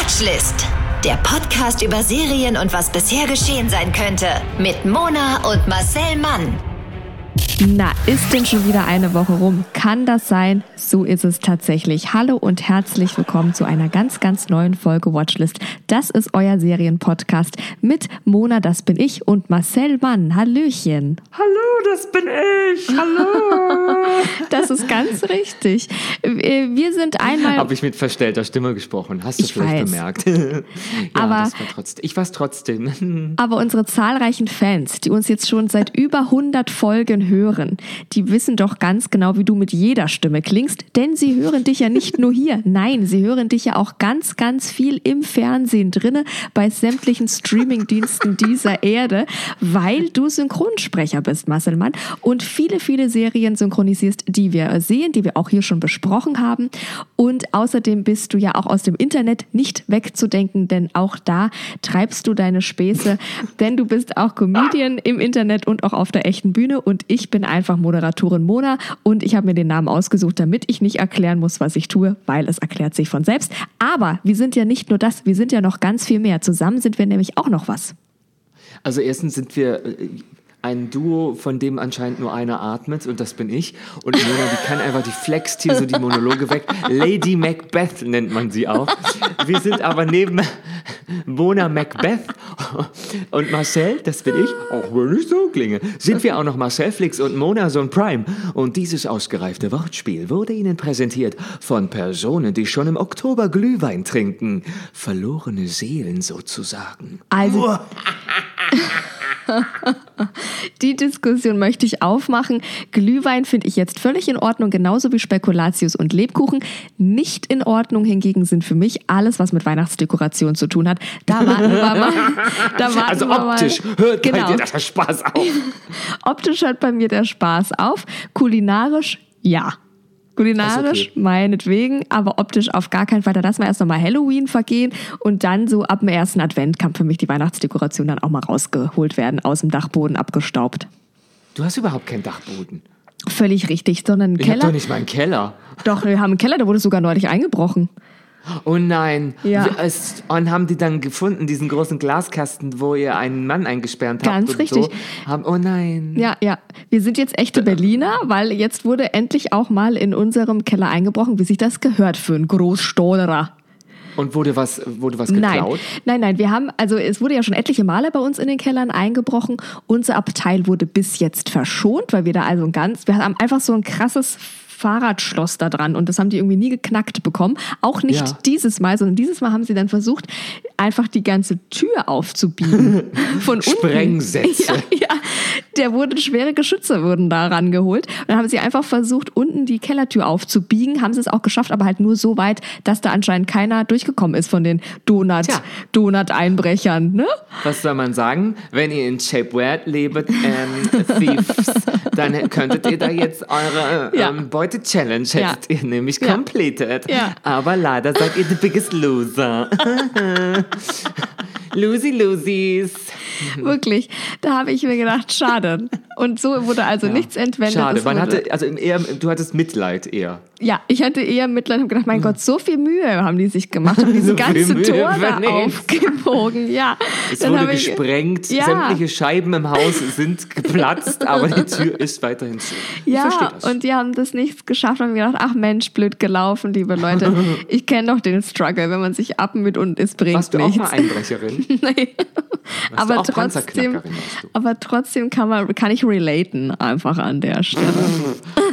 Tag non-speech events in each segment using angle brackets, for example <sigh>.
Watchlist. Der Podcast über Serien und was bisher geschehen sein könnte. Mit Mona und Marcel Mann. Na, ist denn schon wieder eine Woche rum? Kann das sein? So ist es tatsächlich. Hallo und herzlich willkommen zu einer ganz, ganz neuen Folge Watchlist. Das ist euer Serienpodcast mit Mona, das bin ich, und Marcel Mann. Hallöchen. Hallo, das bin ich. Hallo. <laughs> das ist ganz richtig. Wir sind einmal. Habe ich mit verstellter Stimme gesprochen? Hast du ich vielleicht weiß. bemerkt? <laughs> ja, Aber- das war trotzdem. Ich war es trotzdem. Aber unsere zahlreichen Fans, die uns jetzt schon seit über 100 Folgen hören, die wissen doch ganz genau, wie du mit jeder Stimme klingst, denn sie hören dich ja nicht nur hier, nein, sie hören dich ja auch ganz, ganz viel im Fernsehen drinne, bei sämtlichen Streamingdiensten dieser Erde, weil du Synchronsprecher bist, Marcel Mann, und viele, viele Serien synchronisierst, die wir sehen, die wir auch hier schon besprochen haben. Und außerdem bist du ja auch aus dem Internet nicht wegzudenken, denn auch da treibst du deine Späße, denn du bist auch Comedian im Internet und auch auf der echten Bühne. Und ich bin einfach Moderatorin Mona und ich habe mir den Namen ausgesucht, damit ich nicht erklären muss, was ich tue, weil es erklärt sich von selbst. Aber wir sind ja nicht nur das, wir sind ja noch ganz viel mehr. Zusammen sind wir nämlich auch noch was. Also erstens sind wir äh, ein Duo, von dem anscheinend nur einer atmet und das bin ich. Und Mona, die kann einfach, die flext hier so die Monologe weg. Lady Macbeth nennt man sie auch. Wir sind aber neben Mona Macbeth und Marcel, das bin ich, auch wenn ich so klinge, sind wir auch noch Marcel Flix und Mona Sohn Prime. Und dieses ausgereifte Wortspiel wurde Ihnen präsentiert von Personen, die schon im Oktober Glühwein trinken. Verlorene Seelen sozusagen. Also <laughs> <laughs> die Diskussion möchte ich aufmachen. Glühwein finde ich jetzt völlig in Ordnung, genauso wie Spekulatius und Lebkuchen. Nicht in Ordnung hingegen sind für mich alles, was mit Weihnachtsdekoration zu tun hat. Da warten wir mal. <laughs> Da warten Also optisch mal. hört bei genau. dir der Spaß auf. <laughs> Optisch hört bei mir der Spaß auf. Kulinarisch, ja. Kulinarisch, okay. meinetwegen, aber optisch auf gar keinen Fall. Da lassen wir erst nochmal Halloween vergehen und dann so ab dem ersten Advent kann für mich die Weihnachtsdekoration dann auch mal rausgeholt werden, aus dem Dachboden abgestaubt. Du hast überhaupt keinen Dachboden. Völlig richtig, sondern einen Ich Keller. doch nicht mal einen Keller. Doch, wir haben einen Keller, der wurde sogar neulich eingebrochen. Oh nein. Ja. Es- Und haben die dann gefunden, diesen großen Glaskasten, wo ihr einen Mann eingesperrt habt? Ganz richtig. So. Haben, oh nein. Ja, ja. Wir sind jetzt echte Berliner, weil jetzt wurde endlich auch mal in unserem Keller eingebrochen, wie sich das gehört für einen Großstollerer. Und wurde was, wurde was Nein, geklaut? nein, nein. Wir haben, also es wurde ja schon etliche Male bei uns in den Kellern eingebrochen. Unser Abteil wurde bis jetzt verschont, weil wir da also ein ganz, wir haben einfach so ein krasses Fahrradschloss da dran und das haben die irgendwie nie geknackt bekommen. Auch nicht Ja. dieses Mal, sondern dieses Mal haben sie dann versucht, einfach die ganze Tür aufzubiegen. <laughs> Von unten. Sprengsätze. <laughs> Ja, ja, der wurde, schwere Geschütze wurden da rangeholt. Und dann haben sie einfach versucht, unten die Kellertür aufzubiegen. Haben sie es auch geschafft, aber halt nur so weit, dass da anscheinend keiner durchgekommen ist von den Donut, Tja. Donut-Einbrechern. Ne? Was soll man sagen? Wenn ihr in Cape Word lebt, ähm, Thieves, dann könntet ihr da jetzt eure Ja. Ähm, Beute-Challenge, hättet Ja. ihr nämlich Ja. completed. Ja. Aber leider seid ihr the biggest loser. <laughs> Loosey Loosies. <laughs> Wirklich. Da habe ich mir gedacht, schade. Und so wurde also nichts entwendet. Schade, man hatte, also eher, du hattest Mitleid eher. ja, ich hatte eher Mitleid und habe gedacht, mein Gott, so viel Mühe haben die sich gemacht, haben diese <laughs> So ganze Mühe Tor da aufgebogen. Ja. Es Dann wurde gesprengt, Ja. sämtliche Scheiben im Haus sind geplatzt, aber die <laughs> Tür ist weiterhin zu. Ja, und die haben das nichts geschafft und haben gedacht, ach Mensch, blöd gelaufen, liebe Leute. Ich kenne doch den Struggle, wenn man sich abmüht und es bringt Warst du auch nichts. mal Einbrecherin? nee. Warst Aber auch trotzdem, aber trotzdem kann man, kann ich relaten einfach an der Stelle. <laughs>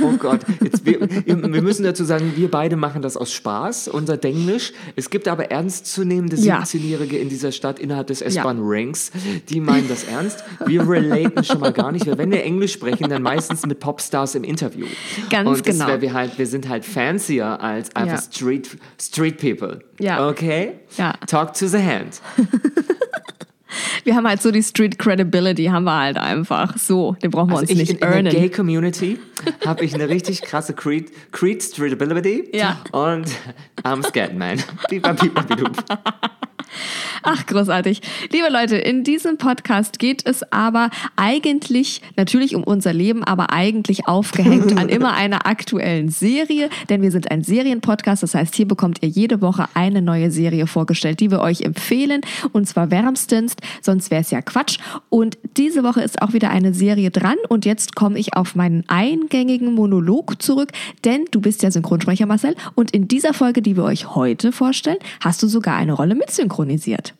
Oh Gott, jetzt, wir, wir müssen dazu sagen, wir beide machen das aus Spaß, unser Denglisch. Es gibt aber ernstzunehmende Ja. 17-Jährige in dieser Stadt innerhalb des S-Bahn-Rings, die meinen das ernst. Wir relaten schon mal gar nicht, weil wenn wir Englisch sprechen, dann meistens mit Popstars im Interview. Ganz Und genau. wär wir, halt, wir sind halt fancier als einfach Ja. Street, Street People. Ja. Okay? Ja. Talk to the hand. <laughs> Wir haben halt so die Street Credibility, haben wir halt einfach so. Den brauchen wir Also uns ich, nicht in, in der earnen. Gay Community habe ich eine richtig krasse Creed, Creed Streetability Ja. und I'm scared, man. Bidup. Ach, großartig. Liebe Leute, in diesem Podcast geht es aber eigentlich natürlich um unser Leben, aber eigentlich aufgehängt an immer <laughs> einer aktuellen Serie, denn wir sind ein Serienpodcast. Das heißt, hier bekommt ihr jede Woche eine neue Serie vorgestellt, die wir euch empfehlen und zwar wärmstens, sonst wäre es ja Quatsch. Und diese Woche ist auch wieder eine Serie dran und jetzt komme ich auf meinen eingängigen Monolog zurück, denn du bist ja Synchronsprecher Marcel und in dieser Folge, die wir euch heute vorstellen, hast du sogar eine Rolle mit synchronisiert.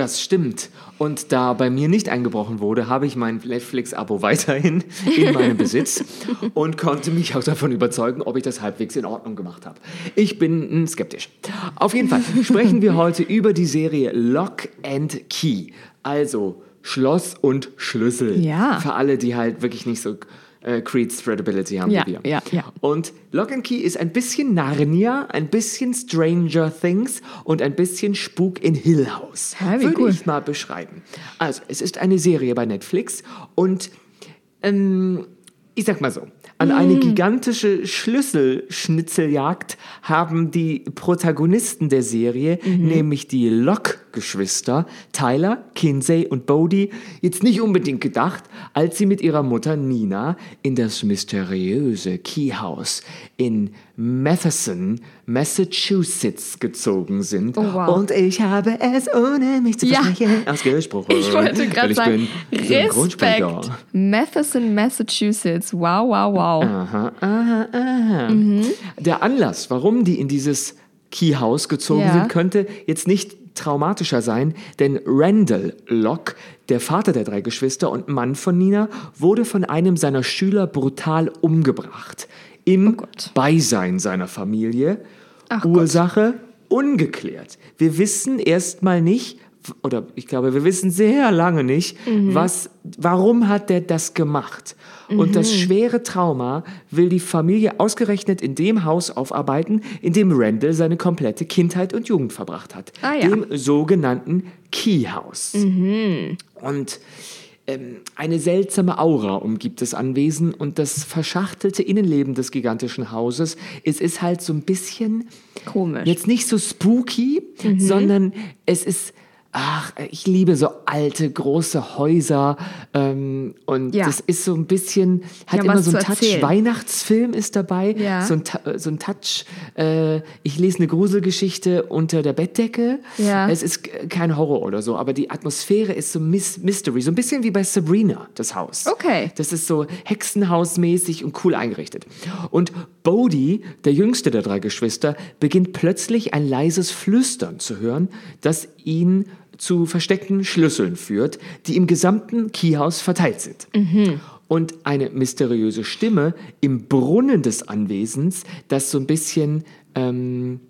Das stimmt. Und da bei mir nicht eingebrochen wurde, habe ich mein Netflix-Abo <laughs> weiterhin in meinem Besitz und konnte mich auch davon überzeugen, ob ich das halbwegs in Ordnung gemacht habe. Ich bin skeptisch. Auf jeden Fall sprechen wir heute über die Serie Lock and Key. Also Schloss und Schlüssel. Ja. Für alle, die halt wirklich nicht so äh, Creed's Threadability haben Ja, wir. ja, ja. Und Lock and Key ist ein bisschen Narnia, ein bisschen Stranger Things und ein bisschen Spuk in Hill House. Ja, wie Würde cool. ich mal beschreiben. Also, es ist eine Serie bei Netflix und ähm, ich sag mal so, an eine Mm. gigantische Schlüsselschnitzeljagd haben die Protagonisten der Serie, Mhm. nämlich die Locke-Geschwister, Tyler, Kinsey und Bodie, jetzt nicht unbedingt gedacht, als sie mit ihrer Mutter Nina in das mysteriöse Keyhouse in Matheson, Massachusetts gezogen sind. Oh, wow. Und ich habe es ohne mich zu Ja. versprechen <laughs> ausgesprochen. Ich wollte gerade sagen. Respekt. Matheson, Massachusetts. Wow, wow, wow. Aha, aha, aha. Der Anlass, warum die in dieses Keyhouse gezogen Ja. sind, könnte jetzt nicht traumatischer sein, denn Randall Locke, der Vater der drei Geschwister und Mann von Nina, wurde von einem seiner Schüler brutal umgebracht. Im Gott. Beisein seiner Familie. Ach Ursache ungeklärt. Wir wissen erstmal nicht, oder ich glaube, wir wissen sehr lange nicht, was, warum hat der das gemacht? Und das schwere Trauma will die Familie ausgerechnet in dem Haus aufarbeiten, in dem Randall seine komplette Kindheit und Jugend verbracht hat. Ah, ja. Dem sogenannten Key House. Und ähm, eine seltsame Aura umgibt das Anwesen und das verschachtelte Innenleben des gigantischen Hauses. Es ist halt so ein bisschen Komisch. Jetzt nicht so spooky, sondern es ist, ach, ich liebe so alte, große Häuser ähm, und Ja. das ist so ein bisschen, hat haben immer so einen zu Touch, erzählen. Weihnachtsfilm ist dabei, Ja. so, ein, Ta- so ein Touch, äh, ich lese eine Gruselgeschichte unter der Bettdecke. Ja. Es ist kein Horror oder so, aber die Atmosphäre ist so Mys Mystery, so ein bisschen wie bei Sabrina, das Haus. Okay. Das ist so Hexenhausmäßig und cool eingerichtet. Und Bodhi, der jüngste der drei Geschwister, beginnt plötzlich ein leises Flüstern zu hören, das ihn zu versteckten Schlüsseln führt, die im gesamten Keyhaus verteilt sind. Und eine mysteriöse Stimme im Brunnen des Anwesens, das so ein bisschen ähm,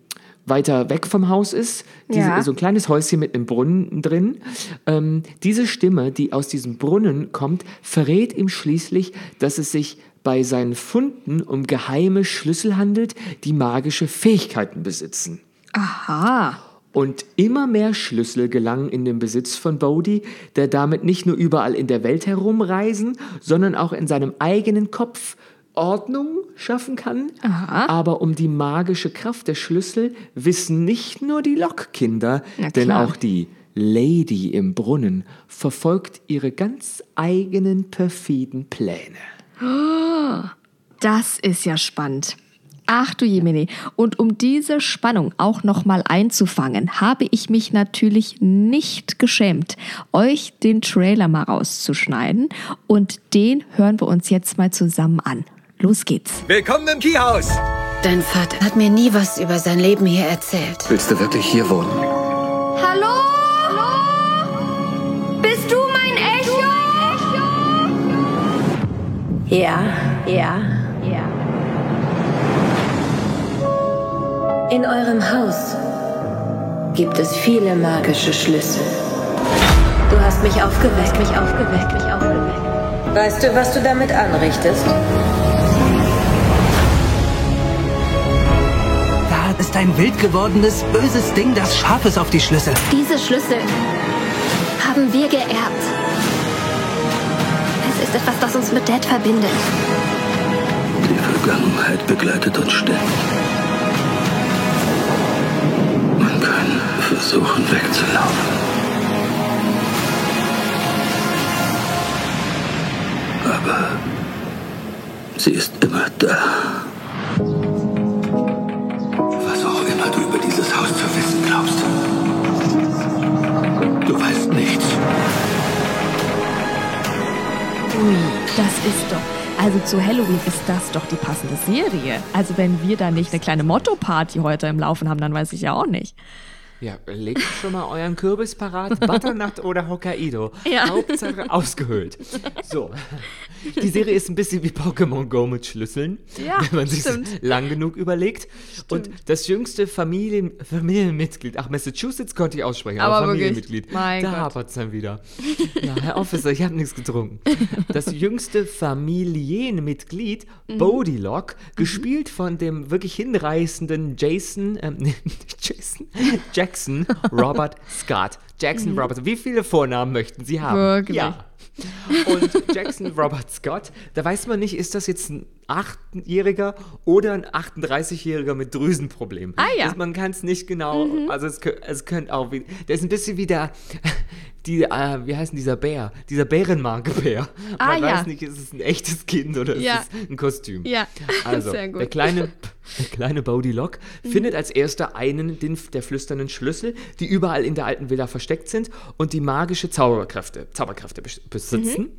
weiter weg vom Haus ist, diese, Ja. so ein kleines Häuschen mit einem Brunnen drin. Ähm, diese Stimme, die aus diesem Brunnen kommt, verrät ihm schließlich, dass es sich bei seinen Funden um geheime Schlüssel handelt, die magische Fähigkeiten besitzen. Aha. Und immer mehr Schlüssel gelangen in den Besitz von Bodhi, der damit nicht nur überall in der Welt herumreisen, sondern auch in seinem eigenen Kopf Ordnung schaffen kann. Aha. Aber um die magische Kraft der Schlüssel wissen nicht nur die Lockkinder, denn auch die Lady im Brunnen verfolgt ihre ganz eigenen perfiden Pläne. Das ist ja spannend. Ach du Jemini. Und um diese Spannung auch nochmal einzufangen, habe ich mich natürlich nicht geschämt, euch den Trailer mal rauszuschneiden. Und den hören wir uns jetzt mal zusammen an. Los geht's. Willkommen im Keyhaus! Dein Vater hat mir nie was über sein Leben hier erzählt. Willst du wirklich hier wohnen? Hallo? Hallo? Bist du mein Echo? Ja, ja, In eurem Haus gibt es viele magische Schlüssel. Du hast mich aufgeweckt, mich aufgeweckt, mich aufgeweckt. Weißt du, was du damit anrichtest? Da ist ein wild gewordenes, böses Ding, das scharf ist auf die Schlüssel. Diese Schlüssel haben wir geerbt. Es ist etwas, das uns mit Dad verbindet. Die Vergangenheit begleitet uns ständig. Versuchen wegzulaufen. Aber sie ist immer da. Was auch immer du über dieses Haus zu wissen glaubst. Du weißt nichts. Ui, das ist doch. Also zu Halloween ist das doch die passende Serie. Also wenn wir da nicht eine kleine Motto-Party heute im Laufen haben, dann weiß ich ja auch nicht. Ja, legt schon mal euren Kürbis parat, <laughs> Butternut oder Hokkaido. Ja. Hauptsache ausgehöhlt. So, die Serie ist ein bisschen wie Pokémon Go mit Schlüsseln, Ja, wenn man sich stimmt. lang genug überlegt. Und das jüngste Familien, Familienmitglied, ach, Massachusetts konnte ich aussprechen, aber, Aber wirklich, Familienmitglied, mein da hapert es dann wieder. Ja, Herr Officer, ich habe nichts getrunken. Das jüngste Familienmitglied, Mhm. Bodie Lock, gespielt von dem wirklich hinreißenden Jason, ähm, nicht <laughs> Jason, Jackson Robert Scott. Jackson Robert, wie viele Vornamen möchten Sie haben? Mhm. Wirklich? Ja. Und Jackson Robert Scott, da weiß man nicht, ist das jetzt ein 8-Jähriger oder ein 38-Jähriger mit Drüsenproblemen. Ah, ja. Mhm. Das, man kann es nicht genau, also es, es könnte auch, wie, der ist ein bisschen wie der, die, äh, wie heißt denn dieser Bär? Dieser Bärenmarke-Bär. Ah, man ja. weiß nicht, ist es ein echtes Kind oder Ja. ist es ein Kostüm? Ja, Also, sehr gut. Mhm. der kleine, der kleine Bodie Lock findet als erster einen den, der flüsternden Schlüssel, die überall in der alten Villa versteckt sind und die magische Zauberkräfte, Zauberkräfte besitzen. Mhm.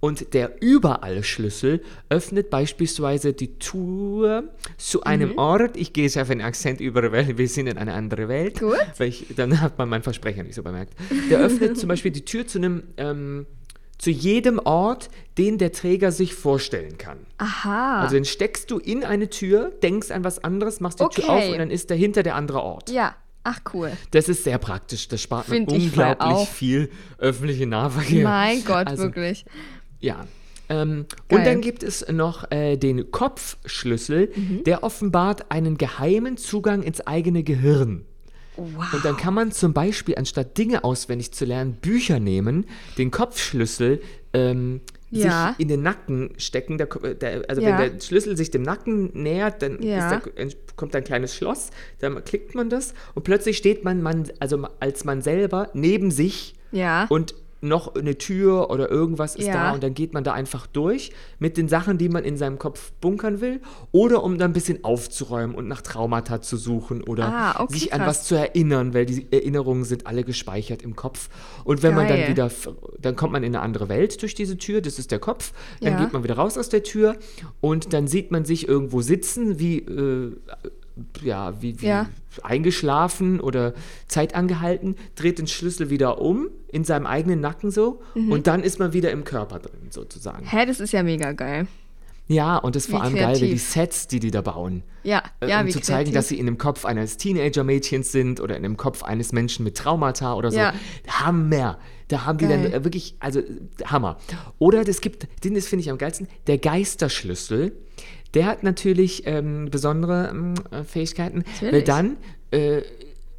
Und der Überall-Schlüssel öffnet beispielsweise die Tür zu einem Mhm. Ort. Ich gehe jetzt auf den Akzent über, weil wir sind in eine andere Welt. Gut. Ich, dann hat man meinen Versprecher nicht so bemerkt. Der öffnet zum Beispiel die Tür zu einem, ähm, zu jedem Ort, den der Träger sich vorstellen kann. Aha. Also dann steckst du in eine Tür, denkst an was anderes, machst die Tür Okay. auf und dann ist dahinter der andere Ort. ja. Ach cool. Das ist sehr praktisch. Das spart man Find voll unglaublich viel öffentliche Nahverkehr. Mein Gott, Also, wirklich. Ja. Ähm, und dann gibt es noch äh, den Kopfschlüssel, Mhm. der offenbart einen geheimen Zugang ins eigene Gehirn. Und dann kann man zum Beispiel, anstatt Dinge auswendig zu lernen, Bücher nehmen, den Kopfschlüssel ähm, Ja. sich in den Nacken stecken. Der, Ko- der, also Ja. wenn der Schlüssel sich dem Nacken nähert, dann Ja. ist der, kommt ein kleines Schloss, dann klickt man das und plötzlich steht man, man also als man selber neben sich Ja. und noch eine Tür oder irgendwas ist Ja. da und dann geht man da einfach durch mit den Sachen, die man in seinem Kopf bunkern will oder um da ein bisschen aufzuräumen und nach Traumata zu suchen oder Ah, okay, sich an krass. was zu erinnern, weil die Erinnerungen sind alle gespeichert im Kopf. Und wenn man dann Geil. wieder, dann kommt man in eine andere Welt durch diese Tür, das ist der Kopf, dann Ja. geht man wieder raus aus der Tür und dann sieht man sich irgendwo sitzen, wie, äh, ja, wie, wie Ja. eingeschlafen oder Zeit angehalten, dreht den Schlüssel wieder um in seinem eigenen Nacken so Mhm. und dann ist man wieder im Körper drin sozusagen. Hä, das ist ja mega geil. Ja, und das ist vor allem geil, wie die kreativ. Sets, die die da bauen. Ja, Äh, ja, um wie zu zeigen, kreativ. dass sie in dem Kopf eines Teenager-Mädchens sind oder in dem Kopf eines Menschen mit Traumata oder so. Ja. Hammer. Da haben die Geil. dann äh, wirklich, also äh, Hammer. Oder es gibt, den das finde ich am geilsten, der Geisterschlüssel. Der hat natürlich ähm, besondere ähm, äh, Fähigkeiten, weil Natürlich. dann äh,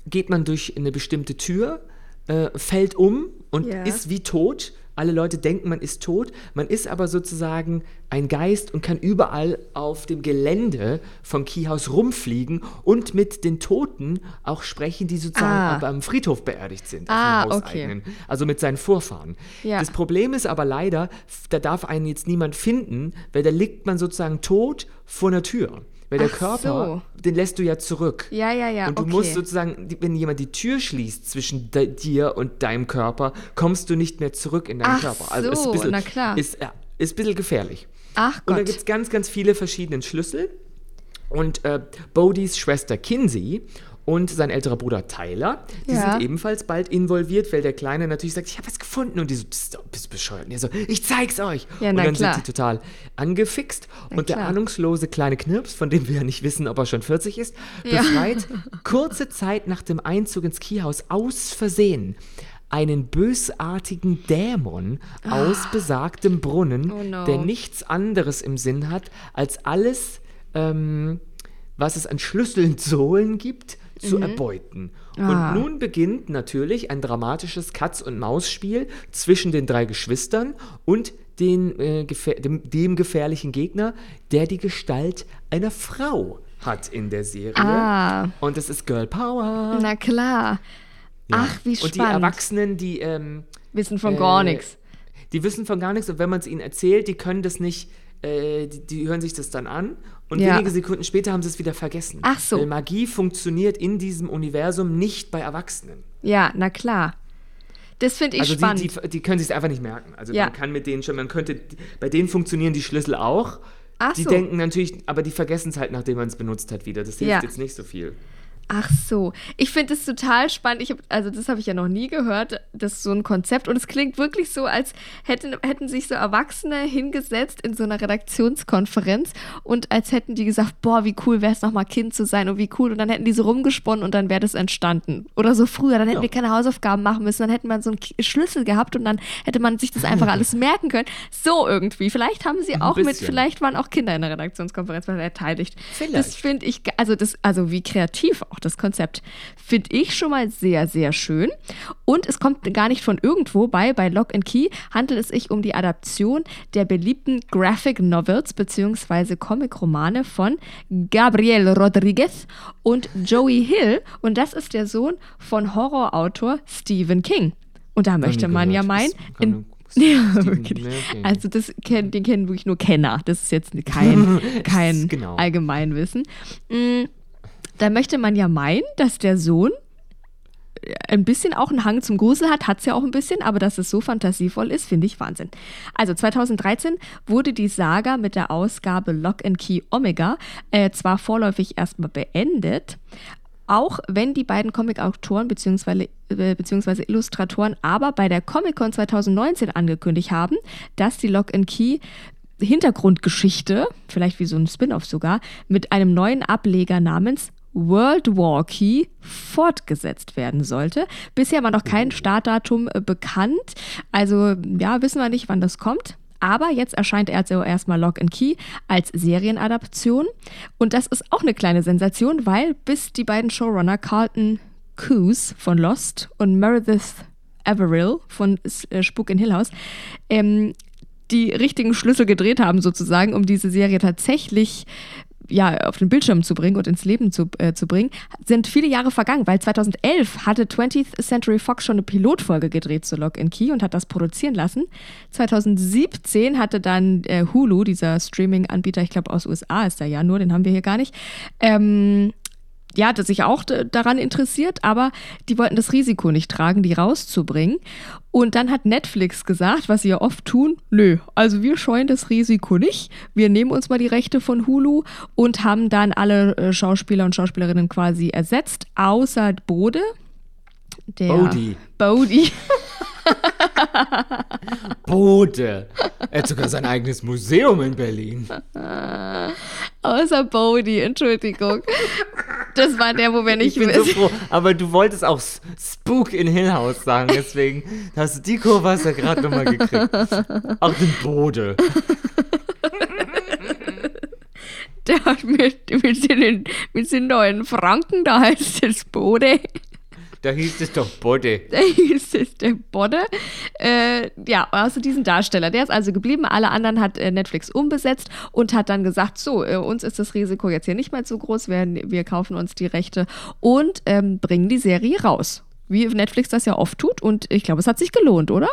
geht man durch eine bestimmte Tür, äh, fällt um und Ja. ist wie tot. Alle Leute denken, man ist tot. Man ist aber sozusagen ein Geist und kann überall auf dem Gelände von Keyhouse rumfliegen und mit den Toten auch sprechen, die sozusagen Ah. am Friedhof beerdigt sind. Ah, okay. Also mit seinen Vorfahren. Ja. Das Problem ist aber leider, da darf einen jetzt niemand finden, weil da liegt man sozusagen tot vor einer Tür. Weil der Ach Körper, den lässt du ja zurück. Ja, ja, ja, Und du okay. musst sozusagen, wenn jemand die Tür schließt zwischen de, dir und deinem Körper, kommst du nicht mehr zurück in deinen Ach Körper. Also ist so, ein bisschen, na klar. Ist, ja, ist ein bisschen gefährlich. Ach Und da Gott. gibt es ganz, ganz viele verschiedene Schlüssel. Und äh, Bodys Schwester Kinsey und sein älterer Bruder Tyler, die Ja. sind ebenfalls bald involviert, weil der Kleine natürlich sagt, ich habe was gefunden. Und die so, "Psst, bist du bescheuert? Und er so, ich zeig's euch. Ja, und na dann klar. sind die total angefixt. und der klar. ahnungslose kleine Knirps, von dem wir ja nicht wissen, ob er schon 40 ist, Ja. befreit <laughs> kurze Zeit nach dem Einzug ins Keyhaus aus Versehen einen bösartigen Dämon aus besagtem Brunnen, Oh no. der nichts anderes im Sinn hat, als alles, ähm, was es an Schlüsseln zu holen gibt, zu erbeuten. Mhm. Ah. Und nun beginnt natürlich ein dramatisches Katz-und-Maus-Spiel zwischen den drei Geschwistern und den, äh, gefähr dem, dem gefährlichen Gegner, der die Gestalt einer Frau hat in der Serie. Ah. Und das ist Girl Power. Na klar. Ach, wie Und die spannend. Erwachsenen, die, ähm, Wissen von gar äh, nichts. die wissen von gar nichts und wenn man es ihnen erzählt, die können das nicht, äh, die, die hören sich das dann an und Ja. wenige Sekunden später haben sie es wieder vergessen. Ach so. Weil Magie funktioniert in diesem Universum nicht bei Erwachsenen. Ja, na klar. Das finde ich Also spannend. die, die, die können sich einfach nicht merken. Also Ja. man kann mit denen schon, man könnte, bei denen funktionieren die Schlüssel auch. Ach die so. denken natürlich, aber die vergessen es halt, nachdem man es benutzt hat wieder. Das hilft Ja. jetzt nicht so viel. Ach so, ich finde es total spannend. Ich hab, also das habe ich ja noch nie gehört, das ist so ein Konzept und es klingt wirklich so, als hätten, hätten sich so Erwachsene hingesetzt in so einer Redaktionskonferenz und als hätten die gesagt, boah, wie cool wäre es nochmal Kind zu sein und wie cool und dann hätten die so rumgesponnen und dann wäre das entstanden. Oder so früher, dann hätten Ja. wir keine Hausaufgaben machen müssen, dann hätten wir so einen Schlüssel gehabt und dann hätte man sich das einfach <laughs> alles merken können. So irgendwie. Vielleicht haben sie auch mit, vielleicht waren auch Kinder in der Redaktionskonferenz beteiligt. Vielleicht. Das finde ich, also das, also wie kreativ auch das Konzept, finde ich schon mal sehr, sehr schön. Und es kommt gar nicht von irgendwo bei, bei Lock and Key handelt es sich um die Adaption der beliebten Graphic Novels bzw. Comic-Romane von Gabriel Rodriguez und Joey Hill. Und das ist der Sohn von Horrorautor Stephen King. Und da möchte man ja meinen, in, <laughs> ja, wirklich. okay. Also das kennen, den kennen wirklich nur Kenner. Das ist jetzt kein, <laughs> kein Genau. Allgemeinwissen. Da möchte man ja meinen, dass der Sohn ein bisschen auch einen Hang zum Grusel hat, hat es ja auch ein bisschen, aber dass es so fantasievoll ist, finde ich Wahnsinn. Also 2013 wurde die Saga mit der Ausgabe Lock and Key Omega äh, zwar vorläufig erstmal beendet, auch wenn die beiden Comic-Autoren bzw. Äh, beziehungsweise Illustratoren aber bei der Comic-Con 2019 angekündigt haben, dass die Lock and Key Hintergrundgeschichte, vielleicht wie so ein Spin-off sogar, mit einem neuen Ableger namens World War Key fortgesetzt werden sollte. Bisher war noch kein Startdatum äh, bekannt, also ja, wissen wir nicht, wann das kommt. Aber jetzt erscheint also erstmal Lock and Key als Serienadaption. Und das ist auch eine kleine Sensation, weil bis die beiden Showrunner Carlton Coos von Lost und Meredith Averill von äh, Spuk in Hill House ähm, die richtigen Schlüssel gedreht haben, sozusagen, um diese Serie tatsächlich ja, auf den Bildschirm zu bringen und ins Leben zu, äh, zu bringen, sind viele Jahre vergangen, weil 2011 hatte 20th Century Fox schon eine Pilotfolge gedreht zu Lock and Key und hat das produzieren lassen. 2017 hatte dann äh, Hulu, dieser Streaming-Anbieter, ich glaube aus USA ist er ja nur, den haben wir hier gar nicht, ähm, ja, sich auch daran interessiert, aber die wollten das Risiko nicht tragen, die rauszubringen. Und dann hat Netflix gesagt, was sie ja oft tun, nö, also wir scheuen das Risiko nicht. Wir nehmen uns mal die Rechte von Hulu und haben dann alle äh, Schauspieler und Schauspielerinnen quasi ersetzt, außer Bode. Der Bodhi. Bodhi. <laughs> <laughs> Bode. Er hat sogar sein eigenes Museum in Berlin. außer Bodhi, Entschuldigung. Das war der, wo wir nicht Ich bin so wissen. froh. Aber du wolltest auch Spook in Hill House sagen, deswegen hast du die Kurve hast du ja gerade nochmal gekriegt. Auch den Bode. <laughs> Der hat mit, mit, den, mit den neuen Franken, da heißt es Bode. Da hieß es doch Bode. <laughs> Da hieß es der Bodde. Äh, ja, also diesen Darsteller. Der ist also geblieben. Alle anderen hat äh, Netflix umbesetzt und hat dann gesagt: So, äh, uns ist das Risiko jetzt hier nicht mehr zu groß. Wir, wir kaufen uns die Rechte und ähm, bringen die Serie raus. Wie Netflix das ja oft tut. Und ich glaube, es hat sich gelohnt, oder?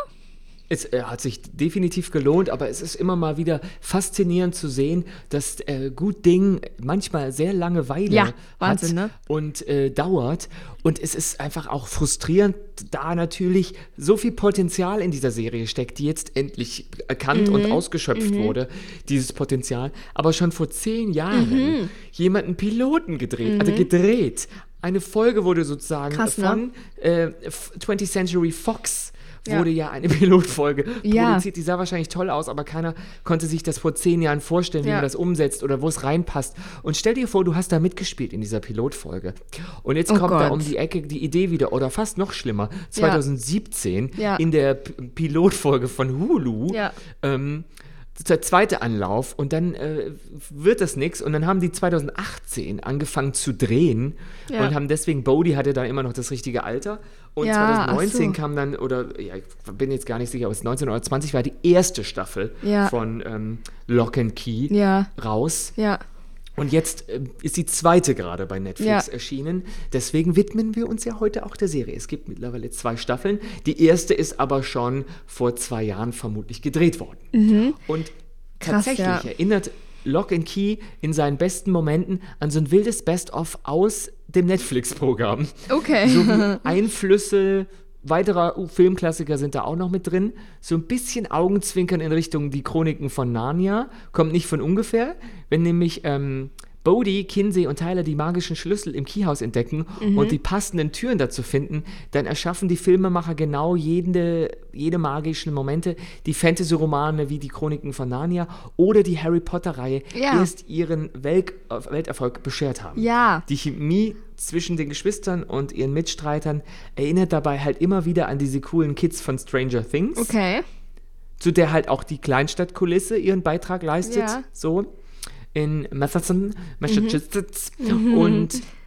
Es äh, hat sich definitiv gelohnt, aber es ist immer mal wieder faszinierend zu sehen, dass äh, gut Ding manchmal sehr lange Weile Ja, Wahnsinn, hat ne? und äh, dauert. Und es ist einfach auch frustrierend, da natürlich so viel Potenzial in dieser Serie steckt, die jetzt endlich erkannt Mhm, und ausgeschöpft wurde, dieses Potenzial. Aber schon vor zehn Jahren Mhm. jemand einen Piloten gedreht, also gedreht. Eine Folge wurde sozusagen Krass, ne? von äh, F- 20th Century Fox Ja. wurde ja eine <laughs> Pilotfolge Ja. produziert. Die sah wahrscheinlich toll aus, aber keiner konnte sich das vor zehn Jahren vorstellen, wie man das umsetzt oder wo es reinpasst. Und stell dir vor, du hast da mitgespielt in dieser Pilotfolge. Und jetzt Oh kommt da Gott. um die Ecke die Idee wieder, oder fast noch schlimmer, 2017 Ja. in der Pilotfolge von Hulu. Ähm, der zweite Anlauf und dann äh, wird das nichts und dann haben die 2018 angefangen zu drehen Ja. und haben deswegen, Bodhi hatte da immer noch das richtige Alter und Ja, ach 2019 so. kam dann, oder ja, ich bin jetzt gar nicht sicher, ob es 19 oder 20 war, die erste Staffel Ja. von ähm, Lock and Key Ja. raus Ja. Und jetzt äh, ist die zweite gerade bei Netflix Ja. erschienen. Deswegen widmen wir uns ja heute auch der Serie. Es gibt mittlerweile zwei Staffeln. Die erste ist aber schon vor zwei Jahren vermutlich gedreht worden. Und Mhm. Krass, tatsächlich ja. erinnert Lock and Key in seinen besten Momenten an so ein wildes Best-of aus dem Netflix-Programm. Okay. So <laughs> Einflüsse weiterer Filmklassiker sind da auch noch mit drin. So ein bisschen Augenzwinkern in Richtung Die Chroniken von Narnia. Kommt nicht von ungefähr. Wenn nämlich ähm, Bodhi, Kinsey und Tyler die magischen Schlüssel im Keyhaus entdecken und die passenden Türen dazu finden, dann erschaffen die Filmemacher genau jede, jede magischen Momente, die Fantasy-Romane wie die Chroniken von Narnia oder die Harry Potter-Reihe Ja. erst ihren Welt Welterfolg beschert haben. Ja. Die Chemie zwischen den Geschwistern und ihren Mitstreitern erinnert dabei halt immer wieder an diese coolen Kids von Stranger Things, Okay. zu der halt auch die Kleinstadtkulisse ihren Beitrag leistet, Ja. so in Matheson, Massachusetts. Mhm. Und <laughs>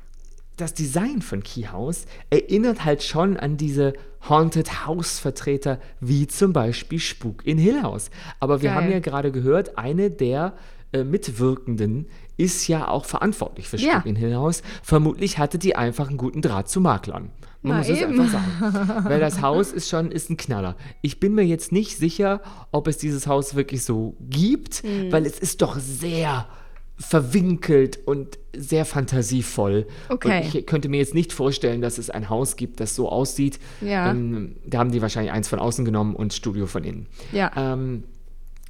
das Design von Key House erinnert halt schon an diese Haunted House Vertreter, wie zum Beispiel Spuk in Hill House. Aber wir Geil. haben ja gerade gehört, eine der äh, Mitwirkenden ist ja auch verantwortlich für Spuk Ja. in Hill House. Vermutlich hatte die einfach einen guten Draht zu Maklern. Man Na muss es eben. einfach sagen. <laughs> Weil das Haus ist schon ist ein Knaller. Ich bin mir jetzt nicht sicher, ob es dieses Haus wirklich so gibt, Hm. weil es ist doch sehr verwinkelt und sehr fantasievoll. Okay. Und ich könnte mir jetzt nicht vorstellen, dass es ein Haus gibt, das so aussieht. Ja. Ähm, da haben die wahrscheinlich eins von außen genommen und Studio von innen. Ja. Ähm,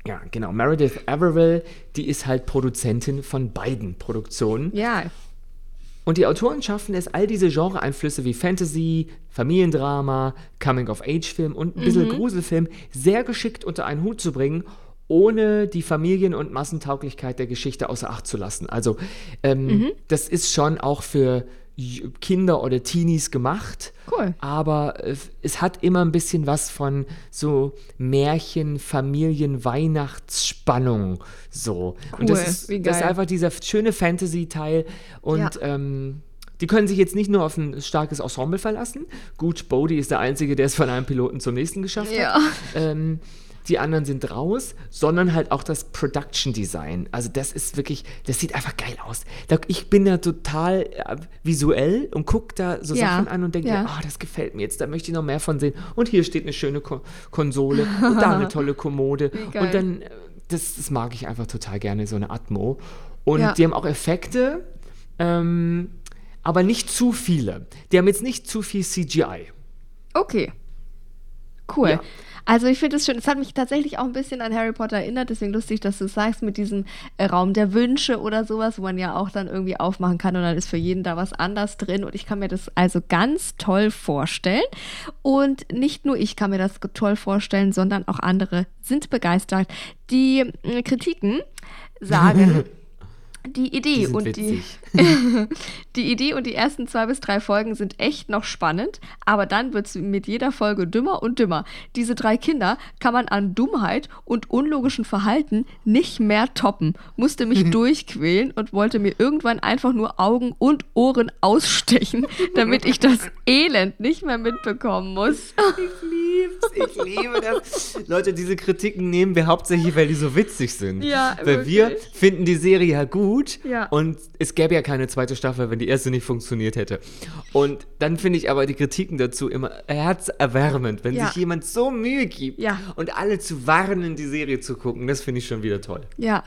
ja, genau. Meredith Averill, die ist halt Produzentin von beiden Produktionen. Ja. Und die Autoren schaffen es, all diese Genre-Einflüsse wie Fantasy, Familiendrama, Coming-of-Age-Film und ein bisschen Gruselfilm sehr geschickt unter einen Hut zu bringen, ohne die Familien- und Massentauglichkeit der Geschichte außer Acht zu lassen. Also ähm, das ist schon auch für Kinder oder Teenies gemacht. Cool. Aber äh, es hat immer ein bisschen was von so Märchen, Familien, Weihnachtsspannung. So. Und das Cool, ist, das ist einfach dieser schöne Fantasy-Teil. Und Ja. ähm, die können sich jetzt nicht nur auf ein starkes Ensemble verlassen. Gut, Bodhi ist der Einzige, der es von einem Piloten zum nächsten geschafft Ja. hat. Ähm, die anderen sind raus, sondern halt auch das Production Design. Also das ist wirklich, das sieht einfach geil aus. Da, ich bin ja total äh, visuell und gucke da so Ja, Sachen an und denke, ja. mir, ah, das gefällt mir jetzt, da möchte ich noch mehr von sehen. Und hier steht eine schöne Ko Konsole und da eine <laughs> tolle Kommode. Und dann, äh, das, das mag ich einfach total gerne, so eine Atmo. Und Ja. die haben auch Effekte, ähm, aber nicht zu viele. Die haben jetzt nicht zu viel CGI. Okay. Cool. Ja. Also ich finde es schön. Es hat mich tatsächlich auch ein bisschen an Harry Potter erinnert, deswegen lustig, dass du es sagst mit diesem äh, Raum der Wünsche oder sowas, wo man ja auch dann irgendwie aufmachen kann und dann ist für jeden da was anders drin und ich kann mir das also ganz toll vorstellen. Und nicht nur ich kann mir das toll vorstellen, sondern auch andere sind begeistert. Die äh, Kritiken <laughs> sagen, die Idee Die und die, witzig. <laughs> die Idee und die ersten zwei bis drei Folgen sind echt noch spannend, aber dann wird es mit jeder Folge dümmer und dümmer. Diese drei Kinder kann man an Dummheit und unlogischem Verhalten nicht mehr toppen. Musste mich <laughs> durchquälen und wollte mir irgendwann einfach nur Augen und Ohren ausstechen, <laughs> damit ich das Elend nicht mehr mitbekommen muss. Ich liebe das. Leute, diese Kritiken nehmen wir hauptsächlich, weil die so witzig sind. Ja, Weil wir wirklich. finden die Serie ja gut Ja. und es gäbe ja keine zweite Staffel, wenn die erste nicht funktioniert hätte. Und dann finde ich aber die Kritiken dazu immer herzerwärmend, wenn Ja. sich jemand so Mühe gibt Ja. und alle zu warnen, die Serie zu gucken. Das finde ich schon wieder toll. Ja,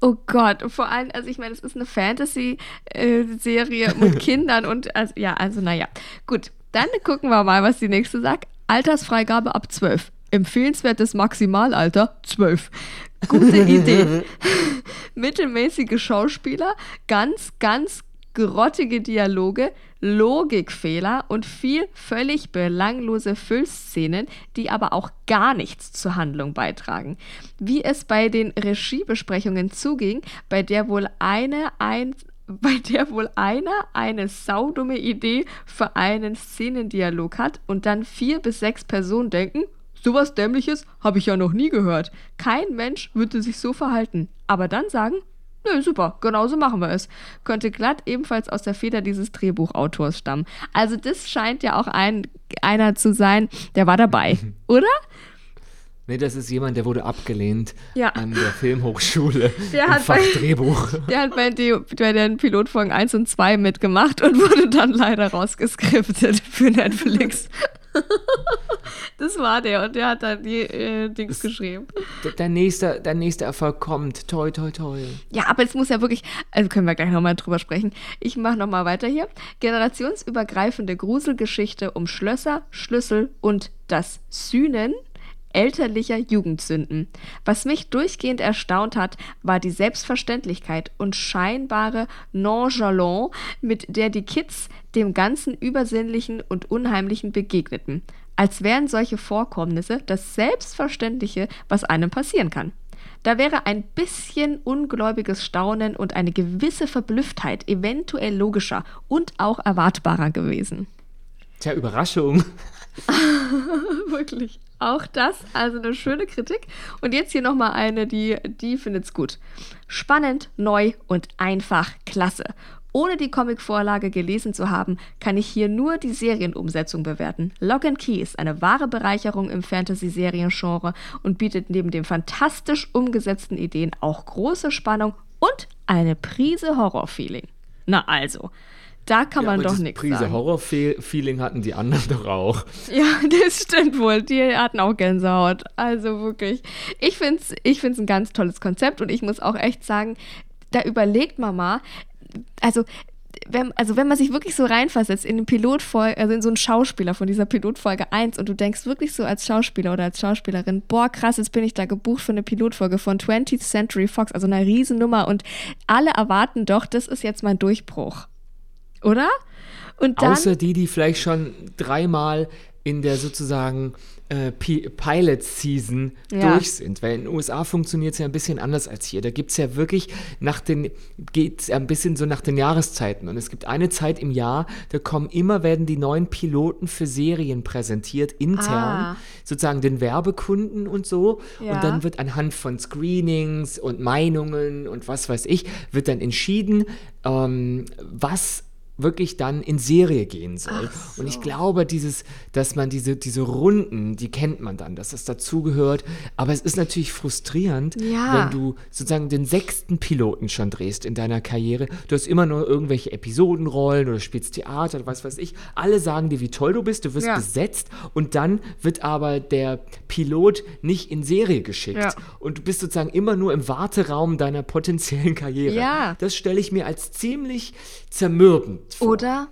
oh Gott. Und vor allem, also ich meine, es ist eine Fantasy-Serie <laughs> mit Kindern und also, ja, also naja. Gut, dann gucken wir mal, was die nächste sagt. Altersfreigabe ab 12. Empfehlenswertes Maximalalter 12. Gute <laughs> Idee. Mittelmäßige Schauspieler, ganz, ganz grottige Dialoge, Logikfehler und viel völlig belanglose Füllszenen, die aber auch gar nichts zur Handlung beitragen. Wie es bei den Regiebesprechungen zuging, bei der wohl eine ein <laughs> bei der wohl einer eine saudumme Idee für einen Szenendialog hat und dann vier bis sechs Personen denken, sowas Dämliches habe ich ja noch nie gehört. Kein Mensch würde sich so verhalten. Aber dann sagen, Nö, super, genauso machen wir es. Könnte glatt ebenfalls aus der Feder dieses Drehbuchautors stammen. Also das scheint ja auch ein, einer zu sein, der war dabei, <laughs> oder? Nee, das ist jemand, der wurde abgelehnt Ja. an der Filmhochschule <laughs> Der hat Fach bei- Drehbuch. <laughs> Der hat bei, die, bei den Pilotfolgen 1 und 2 mitgemacht und wurde dann leider rausgeskriptet für Netflix. <laughs> das war der und der hat dann die äh, Dings geschrieben. D- Dein nächster, dein nächster Erfolg kommt. Toi, toi, toi. Ja, aber es muss ja wirklich, also können wir gleich nochmal drüber sprechen. Ich mache nochmal weiter hier. Generationsübergreifende Gruselgeschichte um Schlösser, Schlüssel und das Sühnen elterlicher Jugendsünden. Was mich durchgehend erstaunt hat, war die Selbstverständlichkeit und scheinbare Nonchalance, mit der die Kids dem ganzen Übersinnlichen und Unheimlichen begegneten. Als wären solche Vorkommnisse das Selbstverständliche, was einem passieren kann. Da wäre ein bisschen ungläubiges Staunen und eine gewisse Verblüfftheit eventuell logischer und auch erwartbarer gewesen. Tja, Überraschung. <laughs> Wirklich. Auch das, also eine schöne Kritik. Und jetzt hier nochmal eine, die, die findet's gut. Spannend, neu und einfach klasse. Ohne die Comicvorlage gelesen zu haben, kann ich hier nur die Serienumsetzung bewerten. Lock and Key ist eine wahre Bereicherung im Fantasy-Seriengenre und bietet neben den fantastisch umgesetzten Ideen auch große Spannung und eine Prise Horror-Feeling. Na also, da kann man aber doch nichts Prise sagen. Horror-Feeling hatten die anderen <laughs> doch auch. Ja, <laughs> das stimmt wohl. Die hatten auch Gänsehaut. Also wirklich. Ich finde es ich find's ein ganz tolles Konzept und ich muss auch echt sagen, da überlegt man mal, also. Wenn, also wenn man sich wirklich so reinversetzt in den Pilotfolge, also in so einen Schauspieler von dieser Pilotfolge 1 und du denkst wirklich so als Schauspieler oder als Schauspielerin, boah krass, jetzt bin ich da gebucht für eine Pilotfolge von 20th Century Fox, also eine Riesennummer und alle erwarten doch, das ist jetzt mein Durchbruch. Oder? Und dann, Außer die, die vielleicht schon dreimal in der sozusagen äh, Pi- Pilot-Season Ja. durch sind. Weil in den USA funktioniert es ja ein bisschen anders als hier. Da gibt es ja wirklich nach den, geht es ja ein bisschen so nach den Jahreszeiten. Und es gibt eine Zeit im Jahr, da kommen immer, werden die neuen Piloten für Serien präsentiert, intern, Ah. sozusagen den Werbekunden und so. Ja. Und dann wird anhand von Screenings und Meinungen und was weiß ich, wird dann entschieden, ähm, was wirklich dann in Serie gehen soll. Und ich glaube, dieses, dass man diese, diese Runden, die kennt man dann, dass das dazugehört. Aber es ist natürlich frustrierend, Ja. wenn du sozusagen den sechsten Piloten schon drehst in deiner Karriere. Du hast immer nur irgendwelche Episodenrollen oder spielst Theater oder was weiß ich. Alle sagen dir, wie toll du bist, du wirst Ja. besetzt und dann wird aber der Pilot nicht in Serie geschickt. Ja. Und du bist sozusagen immer nur im Warteraum deiner potenziellen Karriere. Ja. Das stelle ich mir als ziemlich zermürbend vor. Oder?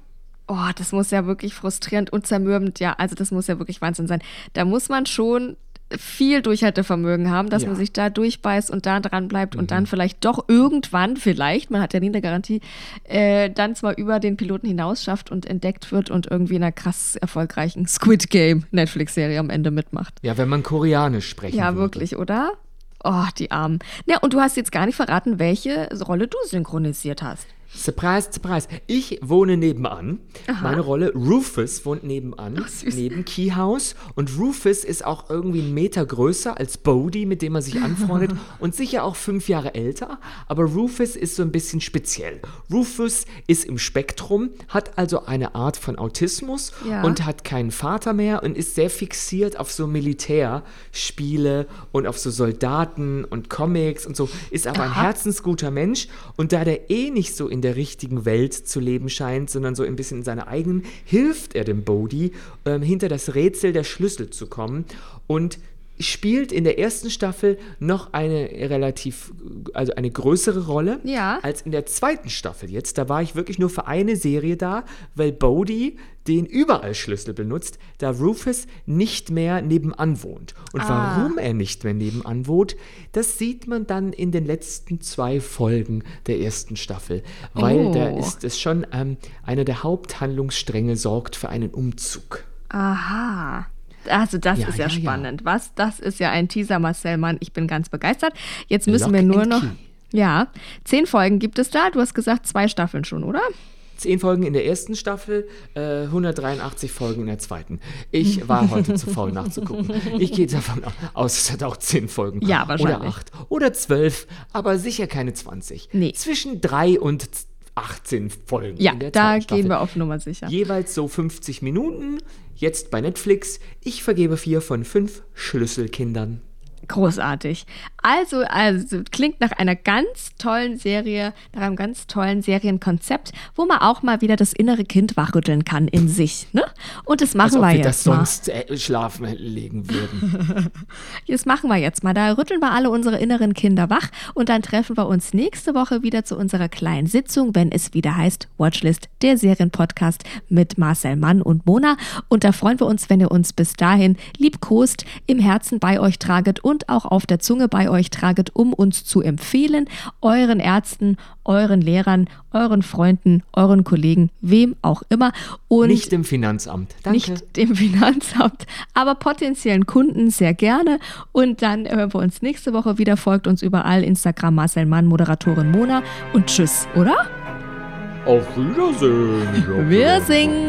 Oh, das muss ja wirklich frustrierend und zermürbend. Ja, also das muss ja wirklich Wahnsinn sein. Da muss man schon viel Durchhaltevermögen haben, dass Ja. man sich da durchbeißt und da dran bleibt und dann vielleicht doch irgendwann, vielleicht, man hat ja nie eine Garantie, äh, dann zwar über den Piloten hinaus schafft und entdeckt wird und irgendwie in einer krass erfolgreichen <laughs> Squid Game Netflix-Serie am Ende mitmacht. Ja, wenn man Koreanisch sprechen Ja, würde. wirklich, oder? Oh, die Armen. Ja, und du hast jetzt gar nicht verraten, welche Rolle du synchronisiert hast. Surprise, surprise. Ich wohne nebenan. Meine Rolle, Rufus, wohnt nebenan, süß. neben Keyhouse. Und Rufus ist auch irgendwie einen Meter größer als Bodhi, mit dem er sich anfreundet. <laughs> und sicher auch fünf Jahre älter. Aber Rufus ist so ein bisschen speziell. Rufus ist im Spektrum, hat also eine Art von Autismus Ja. und hat keinen Vater mehr und ist sehr fixiert auf so Militärspiele und auf so Soldaten und Comics und so. Ist aber ein herzensguter Mensch. Und da der eh nicht so in der richtigen Welt zu leben scheint, sondern so ein bisschen in seiner eigenen, hilft er dem Bodhi, ähm, hinter das Rätsel der Schlüssel zu kommen und spielt in der ersten Staffel noch eine relativ, also eine größere Rolle Ja. als in der zweiten Staffel jetzt. Da war ich wirklich nur für eine Serie da, weil Bodhi den überall Schlüssel benutzt, da Rufus nicht mehr nebenan wohnt. Und Ah. warum er nicht mehr nebenan wohnt, das sieht man dann in den letzten zwei Folgen der ersten Staffel. Weil Oh. da ist es schon ähm, einer der Haupthandlungsstränge sorgt für einen Umzug. Aha. Also das Ja, ist ja, ja, ja. spannend. Was? Das ist ja ein Teaser, Marcel Mann. Ich bin ganz begeistert. Jetzt müssen Lock wir nur noch. Key. Ja, zehn Folgen gibt es da. Du hast gesagt, zwei Staffeln schon, oder? Zehn Folgen in der ersten Staffel, äh, 183 Folgen in der zweiten. Ich war heute zu faul nachzugucken. Ich gehe davon aus, es hat auch zehn Folgen. Ja, wahrscheinlich. Oder acht. Oder zwölf, aber sicher keine 20. Nee. Zwischen drei und z- 18 Folgen. Ja, in der da Staffel. gehen wir auf Nummer sicher. Jeweils so 50 Minuten. Jetzt bei Netflix. Ich vergebe vier von fünf Schlüsselkindern. Großartig. Also, also klingt nach einer ganz tollen Serie, nach einem ganz tollen Serienkonzept, wo man auch mal wieder das innere Kind wachrütteln kann in sich. Ne? Und das machen Als ob wir wir jetzt das mal. sonst äh, schlafen legen würden. <laughs> Das machen wir jetzt mal. Da rütteln wir alle unsere inneren Kinder wach und dann treffen wir uns nächste Woche wieder zu unserer kleinen Sitzung, wenn es wieder heißt Watchlist, der Serienpodcast mit Marcel Mann und Mona. Und da freuen wir uns, wenn ihr uns bis dahin liebkost, im Herzen bei euch traget und auch auf der Zunge bei euch traget, um uns zu empfehlen, euren Ärzten, euren Lehrern, euren Freunden, euren Kollegen, wem auch immer. Und Nicht im Finanzamt. Danke. nicht dem Finanzamt, aber potenziellen Kunden sehr gerne. Und dann hören wir uns nächste Woche wieder. Folgt uns überall. Instagram Marcel Mann, Moderatorin Mona. Und tschüss, oder? Auf Wiedersehen. <laughs> Wir singen.